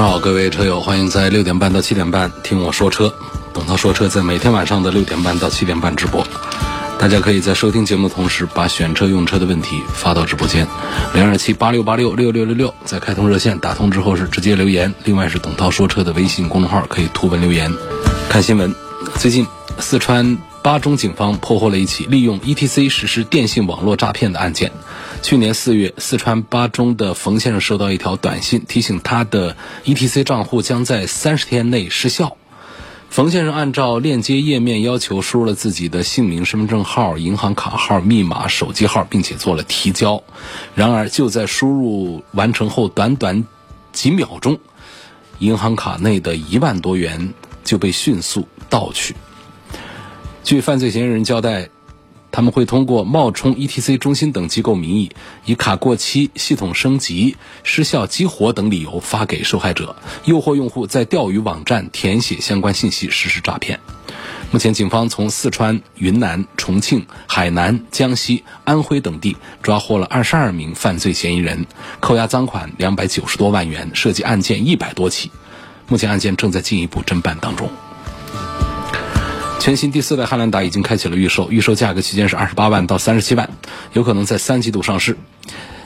上好，各位车友，欢迎在六点半到七点半听我说车。董涛说车在每天晚上的六点半到七点半直播，大家可以在收听节目的同时，把选车用车的问题发到直播间，零二七八六八六六六六六，在开通热线打通之后是直接留言。另外是董涛说车的微信公众号可以图文留言。看新闻，最近四川巴中警方破获了一起利用 ETC 实施电信网络诈骗的案件。去年四月，四川巴中的冯先生收到一条短信，提醒他的 ETC 账户将在三十天内失效。冯先生按照链接页面要求输入了自己的姓名、身份证号、银行卡号、密码、手机号，并且做了提交。然而，就在输入完成后短短几秒钟，银行卡内的一万多元就被迅速盗取。据犯罪嫌疑人交代。他们会通过冒充 ETC 中心等机构名义，以卡过期、系统升级、失效激活等理由发给受害者，诱惑用户在钓鱼网站填写相关信息实施诈骗。目前，警方从四川、云南、重庆、海南、江西、安徽等地抓获了二十二名犯罪嫌疑人，扣押赃款两百九十多万元，涉及案件一百多起。目前案件正在进一步侦办当中。全新第四代汉兰达已经开启了预售，预售价格区间是二十八万到三十七万，有可能在三季度上市。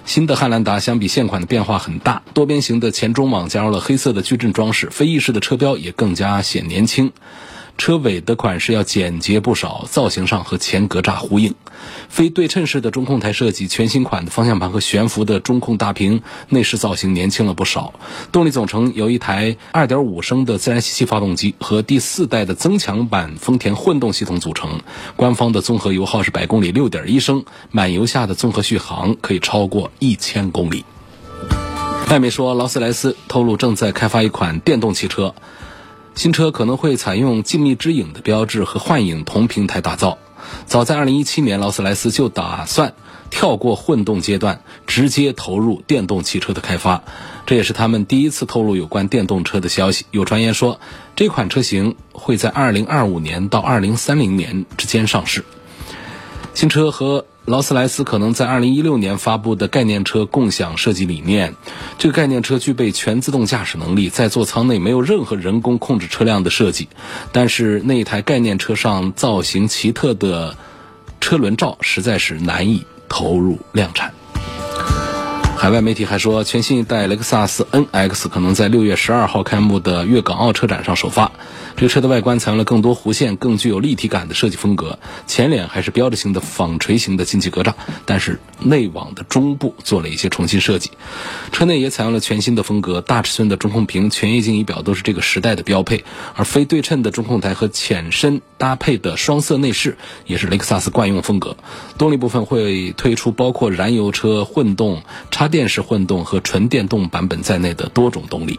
新的汉兰达相比现款的变化很大，多边形的前中网加入了黑色的矩阵装饰，飞翼式的车标也更加显年轻。车尾的款式要简洁不少，造型上和前格栅呼应。非对称式的中控台设计，全新款的方向盘和悬浮的中控大屏，内饰造型年轻了不少。动力总成由一台2.5升的自然吸气发动机和第四代的增强版丰田混动系统组成。官方的综合油耗是百公里6.1升，满油下的综合续航可以超过1000公里。外媒说，劳斯莱斯透露正在开发一款电动汽车。新车可能会采用静谧之影的标志和幻影同平台打造。早在2017年，劳斯莱斯就打算跳过混动阶段，直接投入电动汽车的开发。这也是他们第一次透露有关电动车的消息。有传言说，这款车型会在2025年到2030年之间上市。新车和劳斯莱斯可能在二零一六年发布的概念车共享设计理念。这个概念车具备全自动驾驶能力，在座舱内没有任何人工控制车辆的设计。但是那一台概念车上造型奇特的车轮罩实在是难以投入量产。海外媒体还说，全新一代雷克萨斯 NX 可能在6月12号开幕的粤港澳车展上首发。这个车的外观采用了更多弧线、更具有立体感的设计风格，前脸还是标志性的纺锤形的进气格栅，但是内网的中部做了一些重新设计。车内也采用了全新的风格，大尺寸的中控屏、全液晶仪表都是这个时代的标配，而非对称的中控台和浅深搭配的双色内饰也是雷克萨斯惯用风格。动力部分会推出包括燃油车、混动、插插电式混动和纯电动版本在内的多种动力。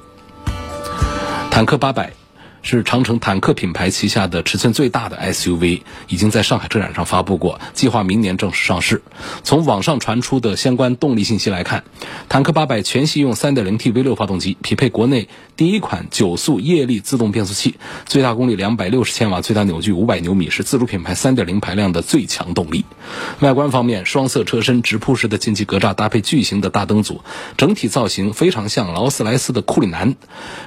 坦克八百。是长城坦克品牌旗下的尺寸最大的 SUV，已经在上海车展上发布过，计划明年正式上市。从网上传出的相关动力信息来看，坦克800全系用 3.0T V6 发动机，匹配国内第一款九速液力自动变速器，最大功率260千瓦，最大扭矩500牛米，是自主品牌3.0排量的最强动力。外观方面，双色车身直瀑式的进气格栅搭配巨型的大灯组，整体造型非常像劳斯莱斯的库里南。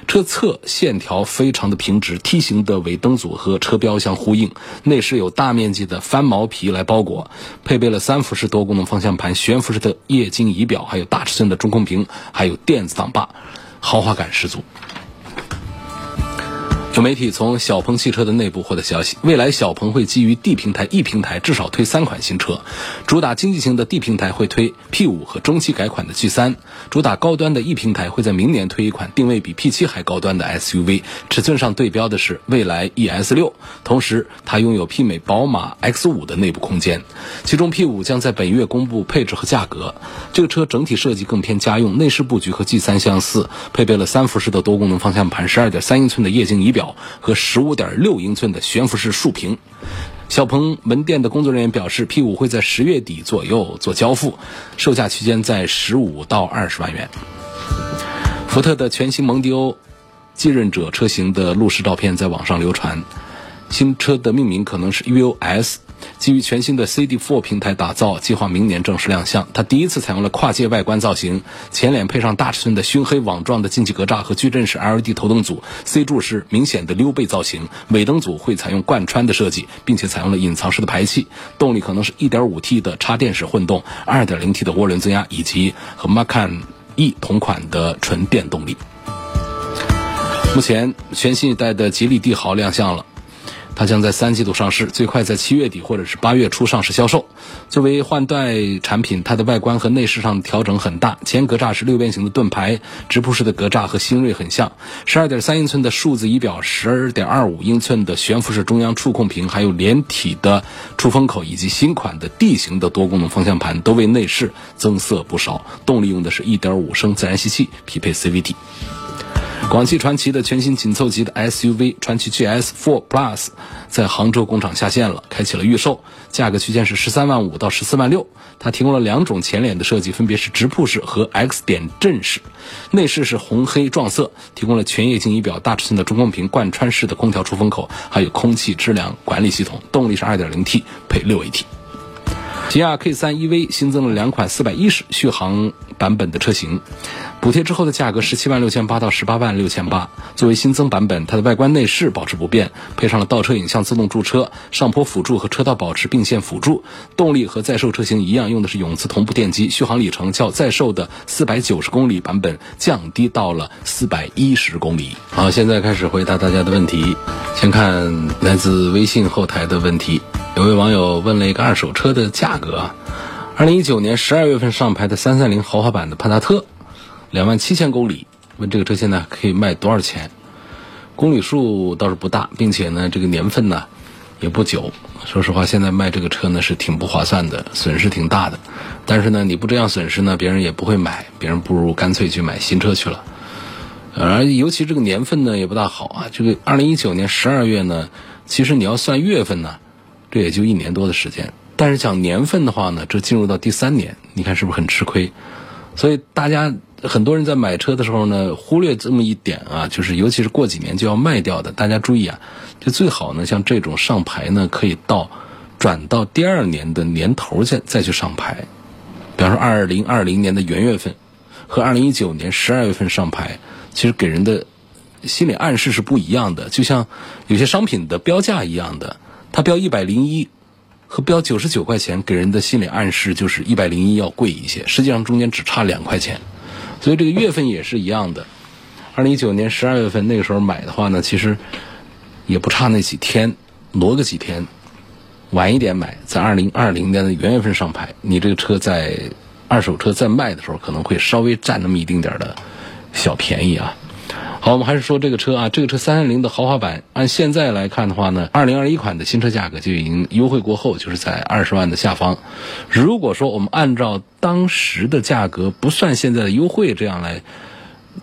车侧线条非常的平。停止梯形的尾灯组和车标相呼应，内饰有大面积的翻毛皮来包裹，配备了三辐式多功能方向盘、悬浮式的液晶仪表，还有大尺寸的中控屏，还有电子挡把，豪华感十足。有媒体从小鹏汽车的内部获得消息，未来小鹏会基于 D 平台、E 平台至少推三款新车，主打经济型的 D 平台会推 P5 和中期改款的 G3，主打高端的 E 平台会在明年推一款定位比 P7 还高端的 SUV，尺寸上对标的是蔚来 ES6，同时它拥有媲美宝马 X5 的内部空间。其中 P5 将在本月公布配置和价格，这个车整体设计更偏家用，内饰布局和 G3 相似，配备了三辐式的多功能方向盘、12.3英寸的液晶仪表。和十五点六英寸的悬浮式竖屏，小鹏门店的工作人员表示，P 五会在十月底左右做交付，售价区间在十五到二十万元。福特的全新蒙迪欧继任者车型的路试照片在网上流传，新车的命名可能是 U S，。基于全新的 CD4 平台打造，计划明年正式亮相。它第一次采用了跨界外观造型，前脸配上大尺寸的熏黑网状的进气格栅和矩阵式 LED 头灯组，C 柱是明显的溜背造型，尾灯组会采用贯穿的设计，并且采用了隐藏式的排气。动力可能是 1.5T 的插电式混动，2.0T 的涡轮增压，以及和 Macan E 同款的纯电动力。目前，全新一代的吉利帝豪亮相了。它将在三季度上市，最快在七月底或者是八月初上市销售。作为换代产品，它的外观和内饰上调整很大。前格栅是六边形的盾牌，直瀑式的格栅和新锐很像。十二点三英寸的数字仪表，十二点二五英寸的悬浮式中央触控屏，还有连体的出风口，以及新款的 D 型的多功能方向盘，都为内饰增色不少。动力用的是一点五升自然吸气，匹配 CVT。广汽传祺的全新紧凑级的 SUV 传祺 GS4 Plus 在杭州工厂下线了，开启了预售，价格区间是十三万五到十四万六。它提供了两种前脸的设计，分别是直瀑式和 X 点阵式。内饰是红黑撞色，提供了全液晶仪表、大尺寸的中控屏、贯穿式的空调出风口，还有空气质量管理系统。动力是 2.0T 配 6AT。起亚 K3 EV 新增了两款410续航版本的车型。补贴之后的价格十七万六千八到十八万六千八。作为新增版本，它的外观内饰保持不变，配上了倒车影像、自动驻车、上坡辅助和车道保持并线辅助。动力和在售车型一样，用的是永磁同步电机。续航里程较在售的四百九十公里版本降低到了四百一十公里。好，现在开始回答大家的问题。先看来自微信后台的问题，有位网友问了一个二手车的价格：二零一九年十二月份上牌的三三零豪华版的帕萨特。两万七千公里，问这个车现在可以卖多少钱？公里数倒是不大，并且呢，这个年份呢也不久。说实话，现在卖这个车呢是挺不划算的，损失挺大的。但是呢，你不这样损失呢，别人也不会买，别人不如干脆去买新车去了。而尤其这个年份呢也不大好啊。这个二零一九年十二月呢，其实你要算月份呢，这也就一年多的时间。但是讲年份的话呢，这进入到第三年，你看是不是很吃亏？所以大家。很多人在买车的时候呢，忽略这么一点啊，就是尤其是过几年就要卖掉的，大家注意啊，就最好呢，像这种上牌呢，可以到转到第二年的年头再再去上牌。比方说，二零二零年的元月份和二零一九年十二月份上牌，其实给人的心理暗示是不一样的。就像有些商品的标价一样的，它标一百零一和标九十九块钱，给人的心理暗示就是一百零一要贵一些，实际上中间只差两块钱。所以这个月份也是一样的，二零一九年十二月份那个时候买的话呢，其实也不差那几天，挪个几天，晚一点买，在二零二零年的元月份上牌，你这个车在二手车在卖的时候，可能会稍微占那么一丁点儿的小便宜啊。好，我们还是说这个车啊，这个车三三零的豪华版，按现在来看的话呢，二零二一款的新车价格就已经优惠过后，就是在二十万的下方。如果说我们按照当时的价格，不算现在的优惠，这样来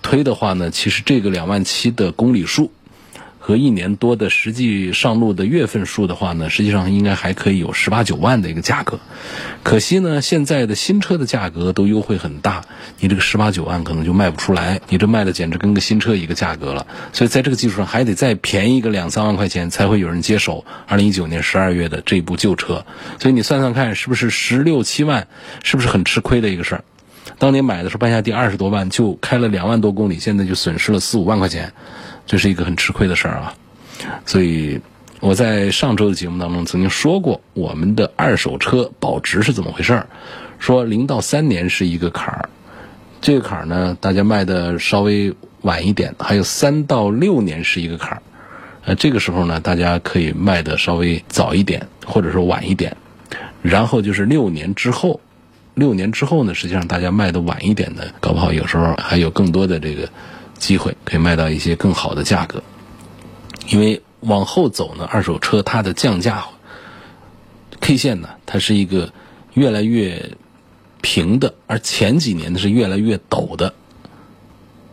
推的话呢，其实这个两万七的公里数。和一年多的实际上路的月份数的话呢，实际上应该还可以有十八九万的一个价格。可惜呢，现在的新车的价格都优惠很大，你这个十八九万可能就卖不出来，你这卖的简直跟个新车一个价格了。所以在这个基础上，还得再便宜个两三万块钱，才会有人接手二零一九年十二月的这部旧车。所以你算算看，是不是十六七万，是不是很吃亏的一个事儿？当年买的时候半下地二十多万，就开了两万多公里，现在就损失了四五万块钱。这是一个很吃亏的事儿啊，所以我在上周的节目当中曾经说过，我们的二手车保值是怎么回事儿？说零到三年是一个坎儿，这个坎儿呢，大家卖的稍微晚一点，还有三到六年是一个坎儿，呃，这个时候呢，大家可以卖的稍微早一点，或者说晚一点。然后就是六年之后，六年之后呢，实际上大家卖的晚一点呢，搞不好有时候还有更多的这个机会，可以卖到一些更好的价格。因为往后走呢，二手车它的降价 K 线呢，它是一个越来越平的，而前几年呢是越来越陡的，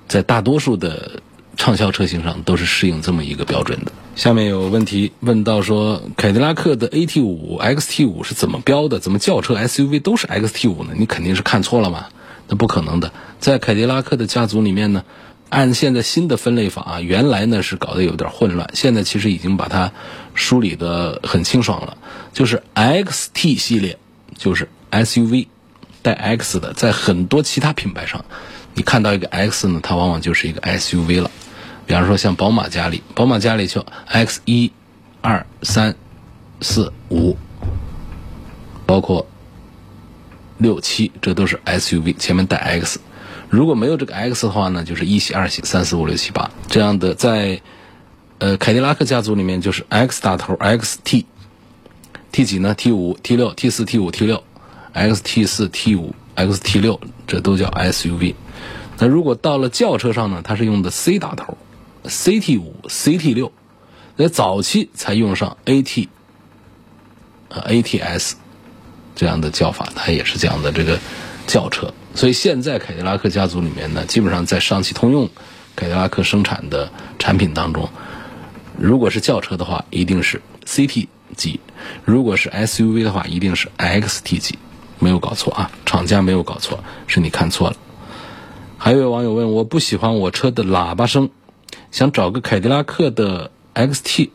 在大多数的。畅销车型上都是适应这么一个标准的。下面有问题问到说，凯迪拉克的 AT 五、XT 五是怎么标的？怎么轿车 SUV 都是 XT 五呢？你肯定是看错了嘛？那不可能的。在凯迪拉克的家族里面呢，按现在新的分类法啊，原来呢是搞得有点混乱，现在其实已经把它梳理的很清爽了。就是 XT 系列，就是 SUV 带 X 的，在很多其他品牌上，你看到一个 X 呢，它往往就是一个 SUV 了。比方说像宝马家里，宝马家里就 X 一、二、三、四、五，包括六七，这都是 SUV，前面带 X。如果没有这个 X 的话呢，就是一系、二系、三四五六七八这样的。在呃凯迪拉克家族里面，就是 X 打头，XT，T 几呢？T 五、T 六、T 四、T 五、T 六，XT 四、T 五、XT 六，这都叫 SUV。那如果到了轿车上呢，它是用的 C 打头。CT 五、CT 六，在早期才用上 AT、呃 ATS 这样的叫法，它也是这样的这个轿车。所以现在凯迪拉克家族里面呢，基本上在上汽通用凯迪拉克生产的产品当中，如果是轿车的话，一定是 CT 级；如果是 SUV 的话，一定是 XT 级。没有搞错啊，厂家没有搞错，是你看错了。还有网友问，我不喜欢我车的喇叭声。想找个凯迪拉克的 XT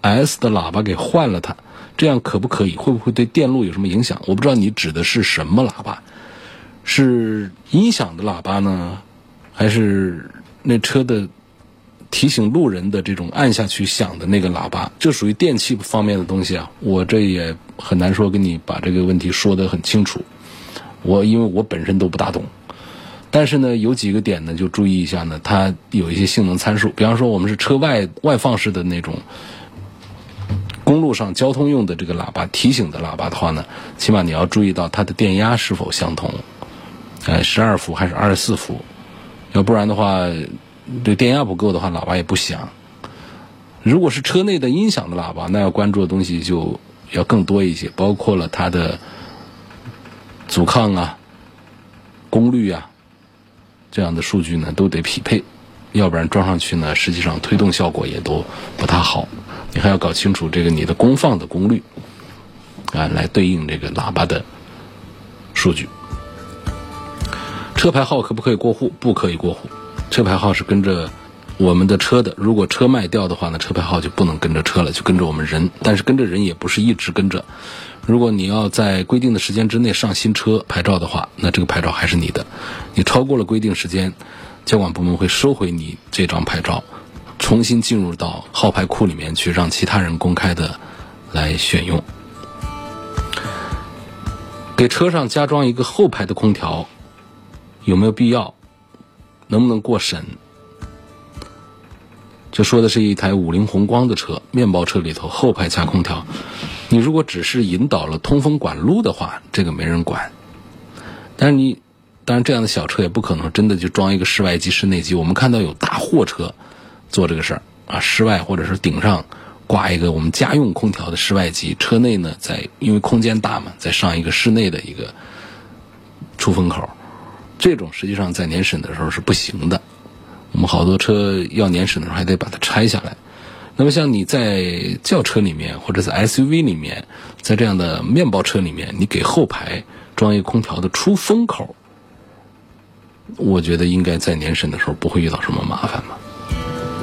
S 的喇叭给换了它，这样可不可以？会不会对电路有什么影响？我不知道你指的是什么喇叭，是音响的喇叭呢，还是那车的提醒路人的这种按下去响的那个喇叭？这属于电器方面的东西啊，我这也很难说跟你把这个问题说得很清楚。我因为我本身都不大懂。但是呢，有几个点呢，就注意一下呢，它有一些性能参数。比方说，我们是车外外放式的那种公路上交通用的这个喇叭提醒的喇叭的话呢，起码你要注意到它的电压是否相同，呃，十二伏还是二十四伏？要不然的话，这电压不够的话，喇叭也不响。如果是车内的音响的喇叭，那要关注的东西就要更多一些，包括了它的阻抗啊、功率啊。这样的数据呢都得匹配，要不然装上去呢，实际上推动效果也都不太好。你还要搞清楚这个你的功放的功率啊，来对应这个喇叭的数据。车牌号可不可以过户？不可以过户。车牌号是跟着我们的车的，如果车卖掉的话呢，车牌号就不能跟着车了，就跟着我们人。但是跟着人也不是一直跟着。如果你要在规定的时间之内上新车牌照的话，那这个牌照还是你的。你超过了规定时间，交管部门会收回你这张牌照，重新进入到号牌库里面去，让其他人公开的来选用。给车上加装一个后排的空调，有没有必要？能不能过审？就说的是一台五菱宏光的车，面包车里头后排加空调。你如果只是引导了通风管路的话，这个没人管。但是你，当然这样的小车也不可能真的就装一个室外机、室内机。我们看到有大货车做这个事儿啊，室外或者是顶上挂一个我们家用空调的室外机，车内呢在因为空间大嘛，再上一个室内的一个出风口。这种实际上在年审的时候是不行的。我们好多车要年审的时候还得把它拆下来。那么像你在轿车里面或者在 SUV 里面，在这样的面包车里面，你给后排装一个空调的出风口，我觉得应该在年审的时候不会遇到什么麻烦吧。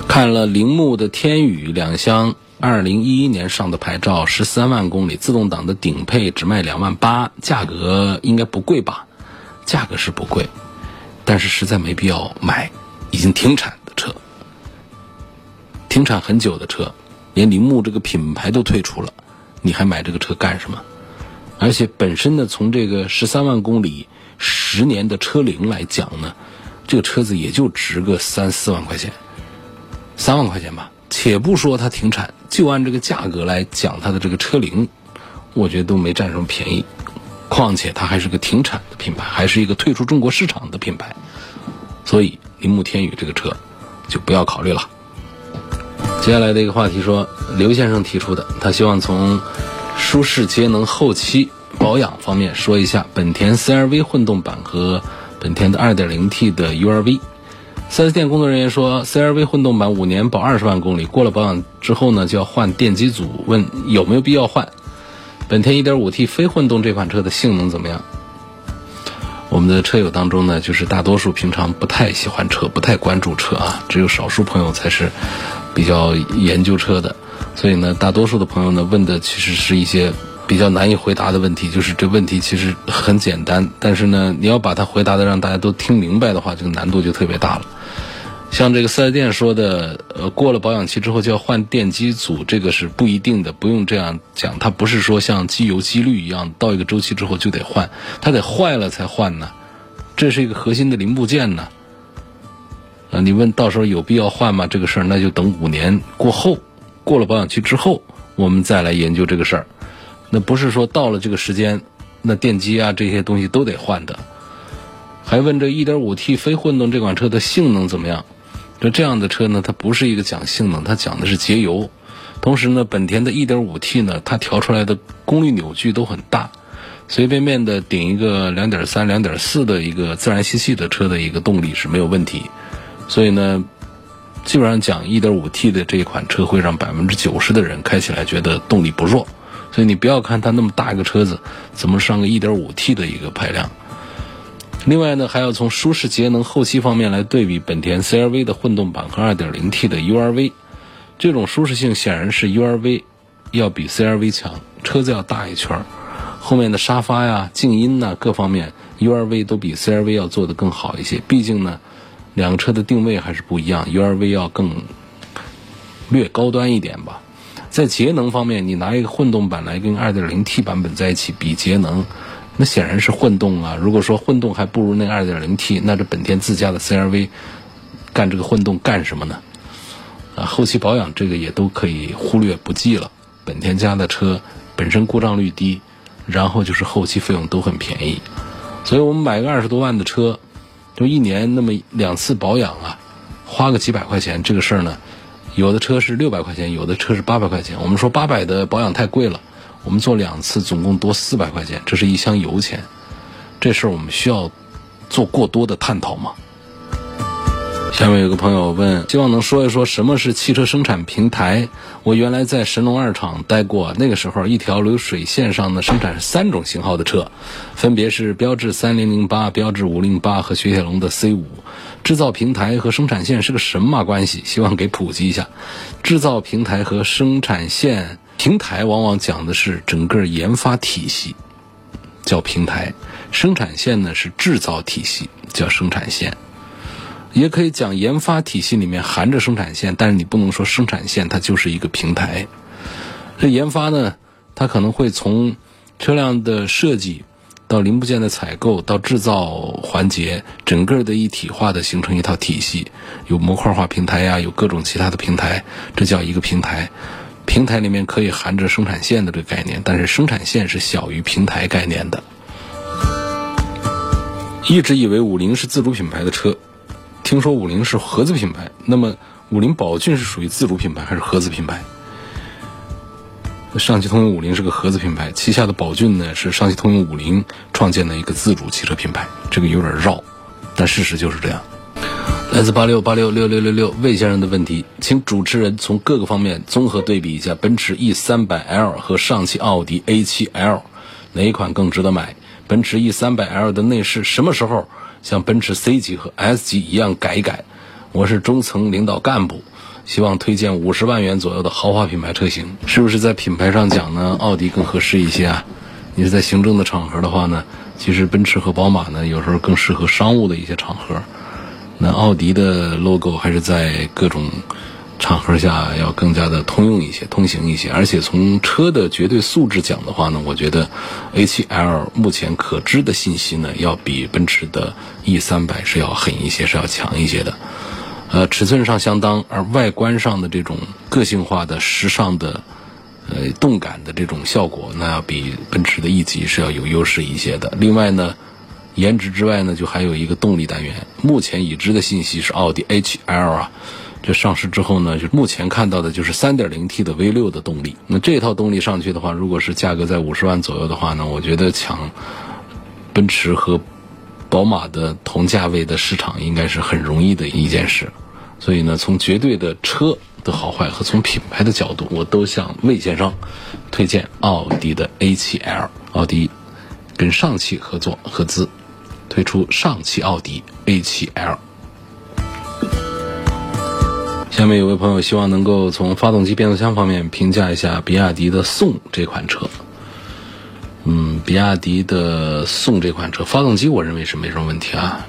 看了铃木的天宇两厢，二零一一年上的牌照，十三万公里，自动挡的顶配只卖两万八，价格应该不贵吧？价格是不贵，但是实在没必要买，已经停产的车。停产很久的车，连铃木这个品牌都退出了，你还买这个车干什么？而且本身呢，从这个十三万公里、十年的车龄来讲呢，这个车子也就值个三四万块钱，三万块钱吧，且不说它停产，就按这个价格来讲，它的这个车龄，我觉得都没占什么便宜。况且它还是个停产的品牌，还是一个退出中国市场的品牌，所以铃木天宇这个车就不要考虑了。接下来的一个话题说，刘先生提出的，他希望从舒适节能后期保养方面说一下本田 CRV 混动版和本田的 2.0T 的 URV。4S 店工作人员说，CRV 混动版五年保二十万公里，过了保养之后呢，就要换电机组，问有没有必要换。本田 1.5T 非混动这款车的性能怎么样？我们的车友当中呢，就是大多数平常不太喜欢车、不太关注车啊，只有少数朋友才是比较研究车的。所以呢，大多数的朋友呢，问的其实是一些比较难以回答的问题。就是这问题其实很简单，但是呢，你要把它回答的让大家都听明白的话，这个难度就特别大了。像这个四 S 店说的，呃，过了保养期之后就要换电机组，这个是不一定的，不用这样讲。它不是说像机油机滤一样，到一个周期之后就得换，它得坏了才换呢。这是一个核心的零部件呢。啊，你问到时候有必要换吗？这个事儿那就等五年过后，过了保养期之后，我们再来研究这个事儿。那不是说到了这个时间，那电机啊这些东西都得换的。还问这 1.5T 非混动这款车的性能怎么样？就这样的车呢，它不是一个讲性能，它讲的是节油。同时呢，本田的 1.5T 呢，它调出来的功率扭矩都很大，随便便的顶一个2.3、2.4的一个自然吸气的车的一个动力是没有问题。所以呢，基本上讲 1.5T 的这一款车会让百分之九十的人开起来觉得动力不弱。所以你不要看它那么大一个车子，怎么上个 1.5T 的一个排量。另外呢，还要从舒适节能后期方面来对比本田 CRV 的混动版和 2.0T 的 URV，这种舒适性显然是 URV 要比 CRV 强，车子要大一圈，后面的沙发呀、静音呐各方面，URV 都比 CRV 要做的更好一些。毕竟呢，两个车的定位还是不一样，URV 要更略高端一点吧。在节能方面，你拿一个混动版来跟 2.0T 版本在一起比节能。那显然是混动啊！如果说混动还不如那 2.0T，那这本田自家的 CRV 干这个混动干什么呢？啊，后期保养这个也都可以忽略不计了。本田家的车本身故障率低，然后就是后期费用都很便宜，所以我们买个二十多万的车，就一年那么两次保养啊，花个几百块钱，这个事儿呢，有的车是六百块钱，有的车是八百块钱。我们说八百的保养太贵了。我们做两次，总共多四百块钱，这是一箱油钱。这事儿我们需要做过多的探讨吗？下面有个朋友问，希望能说一说什么是汽车生产平台。我原来在神龙二厂待过，那个时候一条流水线上呢生产三种型号的车，分别是标致三零零八、标致五零八和雪铁龙的 C 五。制造平台和生产线是个什么关系？希望给普及一下。制造平台和生产线。平台往往讲的是整个研发体系，叫平台；生产线呢是制造体系，叫生产线。也可以讲研发体系里面含着生产线，但是你不能说生产线它就是一个平台。这研发呢，它可能会从车辆的设计到零部件的采购到制造环节，整个的一体化的形成一套体系，有模块化平台呀，有各种其他的平台，这叫一个平台。平台里面可以含着生产线的这个概念，但是生产线是小于平台概念的。一直以为五菱是自主品牌的车，听说五菱是合资品牌，那么五菱宝骏是属于自主品牌还是合资品牌？上汽通用五菱是个合资品牌，旗下的宝骏呢是上汽通用五菱创建的一个自主汽车品牌，这个有点绕，但事实就是这样。来自八六八六六六六六魏先生的问题，请主持人从各个方面综合对比一下奔驰 E 三百 L 和上汽奥迪 A 七 L，哪一款更值得买？奔驰 E 三百 L 的内饰什么时候像奔驰 C 级和 S 级一样改一改？我是中层领导干部，希望推荐五十万元左右的豪华品牌车型。是不是在品牌上讲呢？奥迪更合适一些啊？你是在行政的场合的话呢？其实奔驰和宝马呢，有时候更适合商务的一些场合。那奥迪的 logo 还是在各种场合下要更加的通用一些、通行一些，而且从车的绝对素质讲的话呢，我觉得 A7L 目前可知的信息呢，要比奔驰的 E300 是要狠一些，是要强一些的。呃，尺寸上相当，而外观上的这种个性化的、时尚的、呃动感的这种效果，那要比奔驰的 E 级是要有优势一些的。另外呢，颜值之外呢，就还有一个动力单元。目前已知的信息是奥迪 A7L 啊。这上市之后呢，就目前看到的就是 3.0T 的 V6 的动力。那这套动力上去的话，如果是价格在五十万左右的话呢，我觉得抢奔驰和宝马的同价位的市场应该是很容易的一件事。所以呢，从绝对的车的好坏和从品牌的角度，我都向魏先生推荐奥迪的 A7L。奥迪跟上汽合作合资推出上汽奥迪 A7L。下面有位朋友希望能够从发动机、变速箱方面评价一下比亚迪的宋这款车。嗯，比亚迪的宋这款车，发动机我认为是没什么问题啊。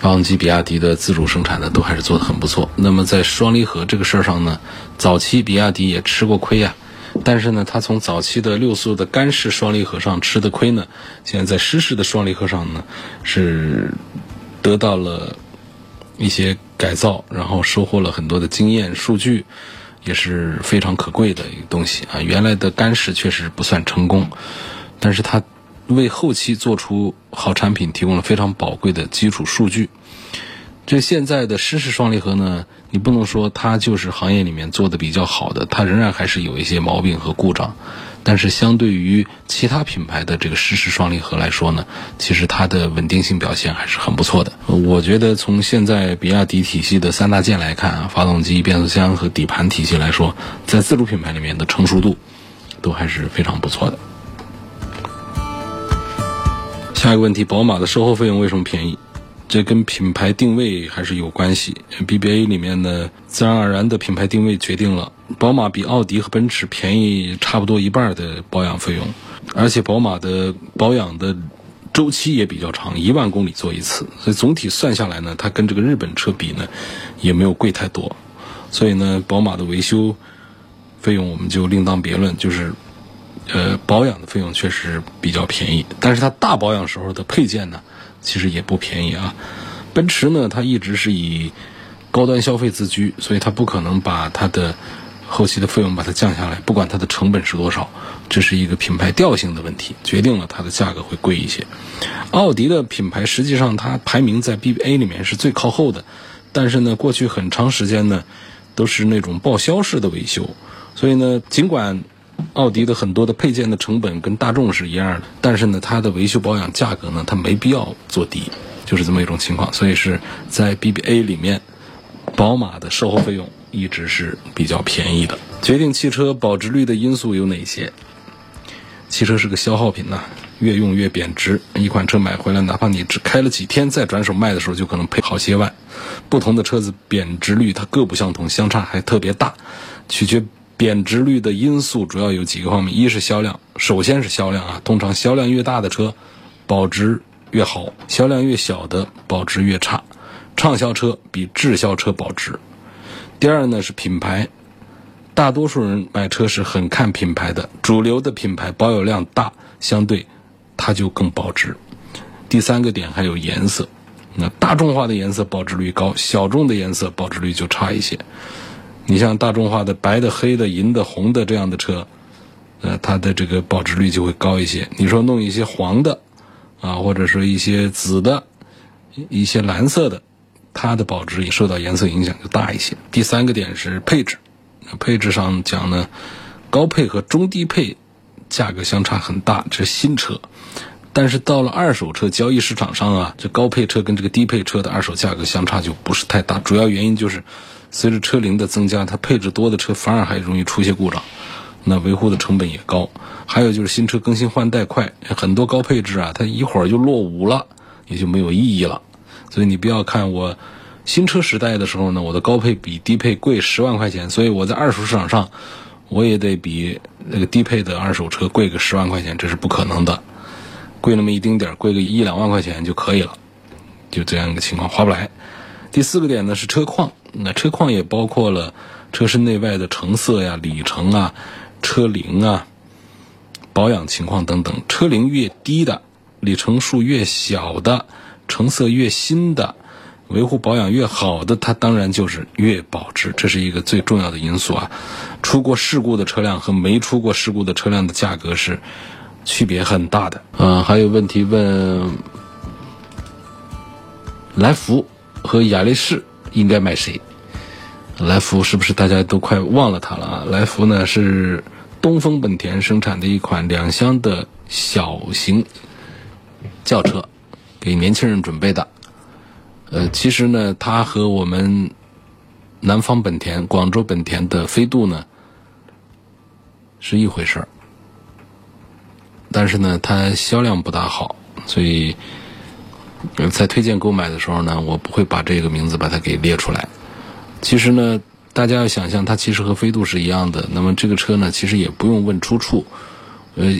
发动机比亚迪的自主生产的都还是做的很不错。那么在双离合这个事儿上呢，早期比亚迪也吃过亏呀。但是呢，它从早期的六速的干式双离合上吃的亏呢，现在在湿式的双离合上呢，是得到了。一些改造，然后收获了很多的经验数据，也是非常可贵的一个东西啊。原来的干式确实不算成功，但是它为后期做出好产品提供了非常宝贵的基础数据。这现在的湿式双离合呢，你不能说它就是行业里面做的比较好的，它仍然还是有一些毛病和故障。但是相对于其他品牌的这个湿式双离合来说呢，其实它的稳定性表现还是很不错的。我觉得从现在比亚迪体系的三大件来看啊，发动机、变速箱和底盘体系来说，在自主品牌里面的成熟度都还是非常不错的。下一个问题，宝马的售后费用为什么便宜？这跟品牌定位还是有关系。BBA 里面呢，自然而然的品牌定位决定了，宝马比奥迪和奔驰便宜差不多一半的保养费用，而且宝马的保养的周期也比较长，一万公里做一次，所以总体算下来呢，它跟这个日本车比呢，也没有贵太多。所以呢，宝马的维修费用我们就另当别论，就是呃保养的费用确实比较便宜，但是它大保养时候的配件呢。其实也不便宜啊，奔驰呢，它一直是以高端消费自居，所以它不可能把它的后期的费用把它降下来，不管它的成本是多少，这是一个品牌调性的问题，决定了它的价格会贵一些。奥迪的品牌实际上它排名在 BBA 里面是最靠后的，但是呢，过去很长时间呢都是那种报销式的维修，所以呢，尽管。奥迪的很多的配件的成本跟大众是一样的，但是呢，它的维修保养价格呢，它没必要做低，就是这么一种情况。所以是在 BBA 里面，宝马的售后费用一直是比较便宜的。决定汽车保值率的因素有哪些？汽车是个消耗品呐，越用越贬值。一款车买回来，哪怕你只开了几天，再转手卖的时候，就可能赔好些万。不同的车子贬值率它各不相同，相差还特别大，取决。贬值率的因素主要有几个方面，一是销量，首先是销量啊，通常销量越大的车，保值越好；销量越小的保值越差。畅销车比滞销车保值。第二呢是品牌，大多数人买车是很看品牌的，主流的品牌保有量大，相对它就更保值。第三个点还有颜色，那大众化的颜色保值率高，小众的颜色保值率就差一些。你像大众化的白的、黑的、银的、红的这样的车，呃，它的这个保值率就会高一些。你说弄一些黄的，啊，或者说一些紫的、一些蓝色的，它的保值也受到颜色影响就大一些。第三个点是配置，配置上讲呢，高配和中低配价格相差很大，这是新车。但是到了二手车交易市场上啊，这高配车跟这个低配车的二手价格相差就不是太大，主要原因就是。随着车龄的增加，它配置多的车反而还容易出现故障，那维护的成本也高。还有就是新车更新换代快，很多高配置啊，它一会儿就落伍了，也就没有意义了。所以你不要看我新车时代的时候呢，我的高配比低配贵十万块钱，所以我在二手市场上我也得比那个低配的二手车贵个十万块钱，这是不可能的。贵那么一丁点儿，贵个一两万块钱就可以了，就这样一个情况，划不来。第四个点呢是车况。那车况也包括了车身内外的成色呀、里程啊、车龄啊、保养情况等等。车龄越低的、里程数越小的、成色越新的、维护保养越好的，它当然就是越保值，这是一个最重要的因素啊。出过事故的车辆和没出过事故的车辆的价格是区别很大的。嗯，还有问题问，来福和雅力士应该买谁？来福是不是大家都快忘了它了啊？来福呢是东风本田生产的一款两厢的小型轿车，给年轻人准备的。呃，其实呢，它和我们南方本田、广州本田的飞度呢是一回事儿，但是呢，它销量不大好，所以在推荐购买的时候呢，我不会把这个名字把它给列出来。其实呢，大家要想象，它其实和飞度是一样的。那么这个车呢，其实也不用问出处。呃，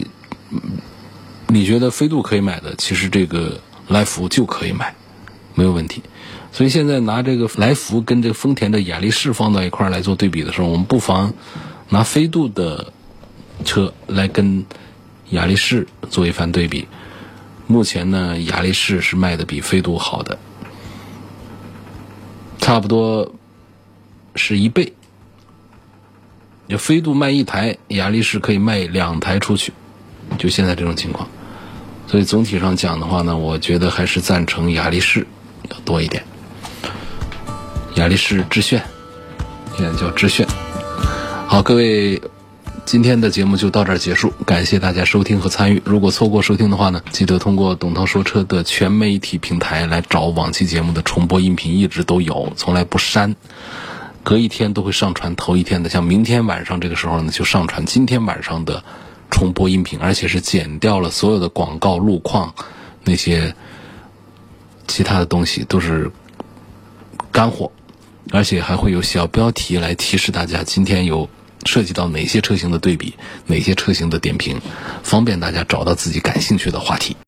你觉得飞度可以买的，其实这个来福就可以买。没有问题，所以现在拿这个来福跟这个丰田的雅力士放到一块儿来做对比的时候，我们不妨拿飞度的车来跟雅力士做一番对比。目前呢，雅力士是卖的比飞度好的，差不多是一倍。就飞度卖一台，雅力士可以卖两台出去，就现在这种情况。所以总体上讲的话呢，我觉得还是赞成雅力士。要多一点。雅力士致炫，现在叫致炫。好，各位，今天的节目就到这儿结束，感谢大家收听和参与。如果错过收听的话呢，记得通过董涛说车的全媒体平台来找往期节目的重播音频，一直都有，从来不删，隔一天都会上传头一天的。像明天晚上这个时候呢，就上传今天晚上的重播音频，而且是剪掉了所有的广告、路况那些。其他的东西都是干货，而且还会有小标题来提示大家今天有涉及到哪些车型的对比，哪些车型的点评，方便大家找到自己感兴趣的话题。